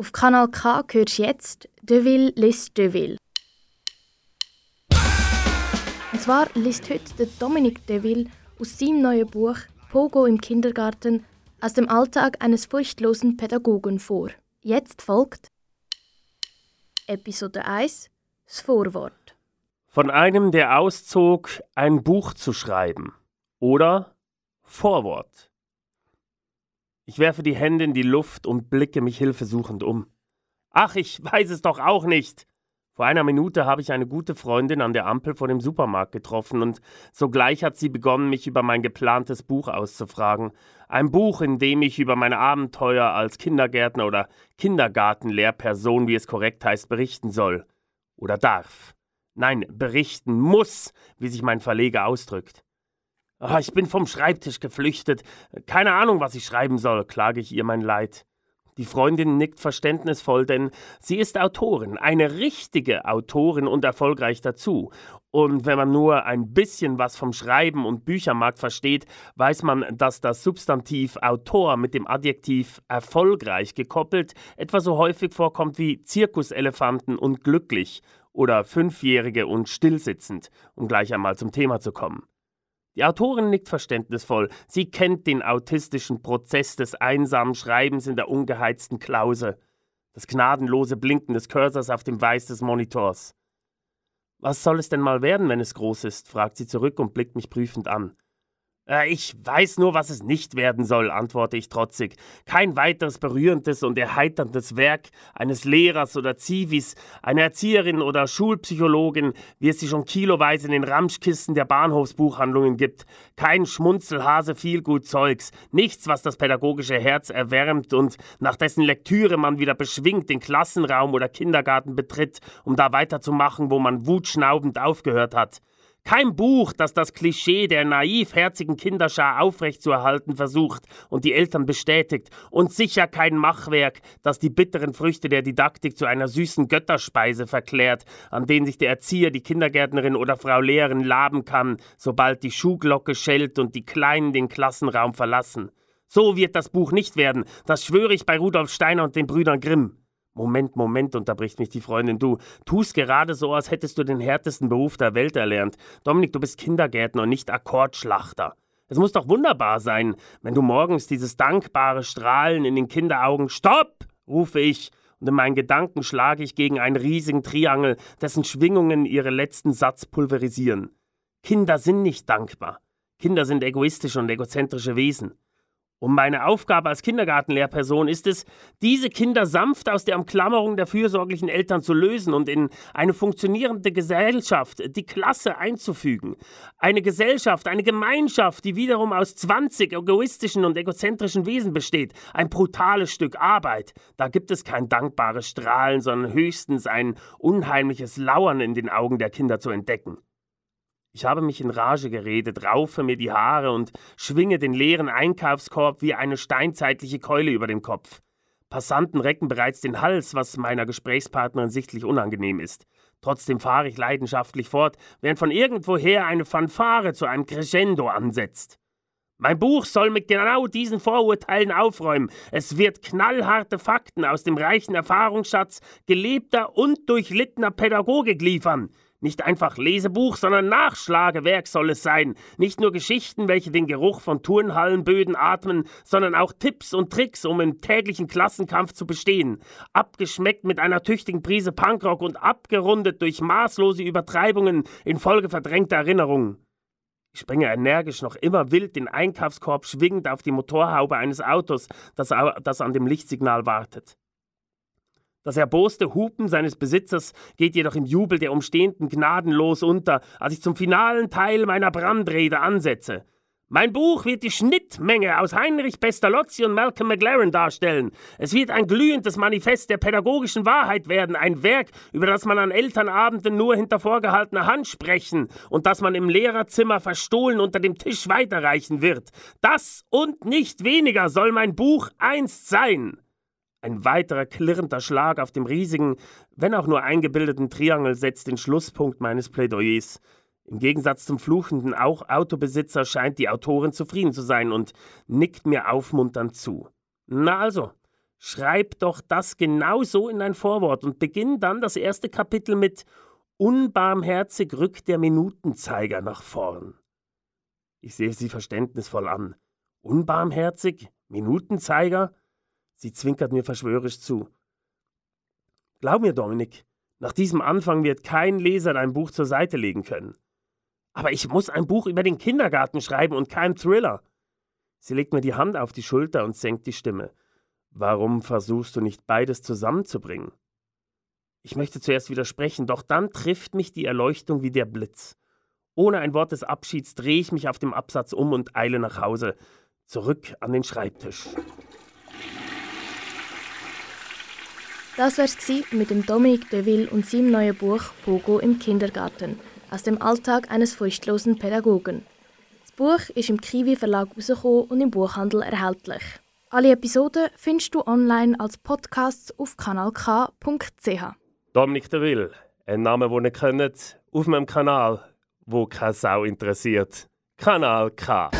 Auf Kanal K hörst du jetzt Deville liest Deville. Und zwar liest heute der Dominik Deville aus seinem neuen Buch Pogo im Kindergarten aus dem Alltag eines furchtlosen Pädagogen vor. Jetzt folgt Episode 1 Das Vorwort. Von einem, der auszog, ein Buch zu schreiben. Oder Vorwort. Ich werfe die Hände in die Luft und blicke mich hilfesuchend um. Ach, ich weiß es doch auch nicht. Vor einer Minute habe ich eine gute Freundin an der Ampel vor dem Supermarkt getroffen und sogleich hat sie begonnen, mich über mein geplantes Buch auszufragen. Ein Buch, in dem ich über meine Abenteuer als Kindergärtner oder Kindergartenlehrperson, wie es korrekt heißt, berichten soll. Oder darf. Nein, berichten muss, wie sich mein Verleger ausdrückt. Oh, ich bin vom Schreibtisch geflüchtet. Keine Ahnung, was ich schreiben soll, klage ich ihr mein Leid. Die Freundin nickt verständnisvoll, denn sie ist Autorin, eine richtige Autorin und erfolgreich dazu. Und wenn man nur ein bisschen was vom Schreiben und Büchermarkt versteht, weiß man, dass das Substantiv Autor mit dem Adjektiv erfolgreich gekoppelt etwa so häufig vorkommt wie Zirkuselefanten und glücklich oder Fünfjährige und stillsitzend, um gleich einmal zum Thema zu kommen. Die Autorin nickt verständnisvoll. Sie kennt den autistischen Prozess des einsamen Schreibens in der ungeheizten Klause, das gnadenlose Blinken des Cursors auf dem Weiß des Monitors. Was soll es denn mal werden, wenn es groß ist? fragt sie zurück und blickt mich prüfend an. Äh, ich weiß nur, was es nicht werden soll, antworte ich trotzig. Kein weiteres berührendes und erheiterndes Werk eines Lehrers oder Zivis, einer Erzieherin oder Schulpsychologin, wie es sie schon kiloweise in den Ramschkisten der Bahnhofsbuchhandlungen gibt. Kein Schmunzelhase vielgut Zeugs, nichts, was das pädagogische Herz erwärmt und nach dessen Lektüre man wieder beschwingt den Klassenraum oder Kindergarten betritt, um da weiterzumachen, wo man wutschnaubend aufgehört hat. Kein Buch, das das Klischee der naivherzigen Kinderschar aufrechtzuerhalten versucht und die Eltern bestätigt. Und sicher kein Machwerk, das die bitteren Früchte der Didaktik zu einer süßen Götterspeise verklärt, an denen sich der Erzieher, die Kindergärtnerin oder Frau Lehrerin laben kann, sobald die Schuhglocke schellt und die Kleinen den Klassenraum verlassen. So wird das Buch nicht werden, das schwöre ich bei Rudolf Steiner und den Brüdern Grimm. Moment, Moment, unterbricht mich die Freundin. Du tust gerade so, als hättest du den härtesten Beruf der Welt erlernt. Dominik, du bist Kindergärtner und nicht Akkordschlachter. Es muss doch wunderbar sein, wenn du morgens dieses dankbare Strahlen in den Kinderaugen Stopp! rufe ich, und in meinen Gedanken schlage ich gegen einen riesigen Triangel, dessen Schwingungen ihre letzten Satz pulverisieren. Kinder sind nicht dankbar. Kinder sind egoistische und egozentrische Wesen. Und meine Aufgabe als Kindergartenlehrperson ist es, diese Kinder sanft aus der Umklammerung der fürsorglichen Eltern zu lösen und in eine funktionierende Gesellschaft, die Klasse einzufügen. Eine Gesellschaft, eine Gemeinschaft, die wiederum aus 20 egoistischen und egozentrischen Wesen besteht. Ein brutales Stück Arbeit. Da gibt es kein dankbares Strahlen, sondern höchstens ein unheimliches Lauern in den Augen der Kinder zu entdecken. Ich habe mich in Rage geredet, raufe mir die Haare und schwinge den leeren Einkaufskorb wie eine steinzeitliche Keule über dem Kopf. Passanten recken bereits den Hals, was meiner Gesprächspartnerin sichtlich unangenehm ist. Trotzdem fahre ich leidenschaftlich fort, während von irgendwoher eine Fanfare zu einem Crescendo ansetzt. Mein Buch soll mit genau diesen Vorurteilen aufräumen. Es wird knallharte Fakten aus dem reichen Erfahrungsschatz gelebter und durchlittener Pädagogik liefern. Nicht einfach Lesebuch, sondern Nachschlagewerk soll es sein. Nicht nur Geschichten, welche den Geruch von Turnhallenböden atmen, sondern auch Tipps und Tricks, um im täglichen Klassenkampf zu bestehen. Abgeschmeckt mit einer tüchtigen Prise Punkrock und abgerundet durch maßlose Übertreibungen infolge verdrängter Erinnerungen. Ich springe energisch noch immer wild den Einkaufskorb schwingend auf die Motorhaube eines Autos, das, das an dem Lichtsignal wartet. Das erboste Hupen seines Besitzers geht jedoch im Jubel der Umstehenden gnadenlos unter, als ich zum finalen Teil meiner Brandrede ansetze. Mein Buch wird die Schnittmenge aus Heinrich Pestalozzi und Malcolm McLaren darstellen. Es wird ein glühendes Manifest der pädagogischen Wahrheit werden, ein Werk, über das man an Elternabenden nur hinter vorgehaltener Hand sprechen und das man im Lehrerzimmer verstohlen unter dem Tisch weiterreichen wird. Das und nicht weniger soll mein Buch einst sein. Ein weiterer klirrender Schlag auf dem riesigen, wenn auch nur eingebildeten Triangel setzt den Schlusspunkt meines Plädoyers. Im Gegensatz zum fluchenden auch Autobesitzer scheint die Autorin zufrieden zu sein und nickt mir aufmunternd zu. Na also, Schreib doch das genau so in dein Vorwort und beginn dann das erste Kapitel mit Unbarmherzig rückt der Minutenzeiger nach vorn. Ich sehe sie verständnisvoll an. Unbarmherzig? Minutenzeiger? Sie zwinkert mir verschwörisch zu. Glaub mir, Dominik, nach diesem Anfang wird kein Leser dein Buch zur Seite legen können. Aber ich muss ein Buch über den Kindergarten schreiben und kein Thriller. Sie legt mir die Hand auf die Schulter und senkt die Stimme. Warum versuchst du nicht beides zusammenzubringen? Ich möchte zuerst widersprechen, doch dann trifft mich die Erleuchtung wie der Blitz. Ohne ein Wort des Abschieds drehe ich mich auf dem Absatz um und eile nach Hause, zurück an den Schreibtisch. Das wär's mit dem Dominique Deville und seinem neuen Buch Pogo im Kindergarten aus dem Alltag eines furchtlosen Pädagogen. Das Buch ist im Kiwi Verlag rausgekommen und im Buchhandel erhältlich. Alle Episoden findest du online als Podcasts auf kanalk.ch. Dominik Deville, ein Name, den ihr kennt, auf meinem Kanal, wo keine Sau interessiert. Kanal K.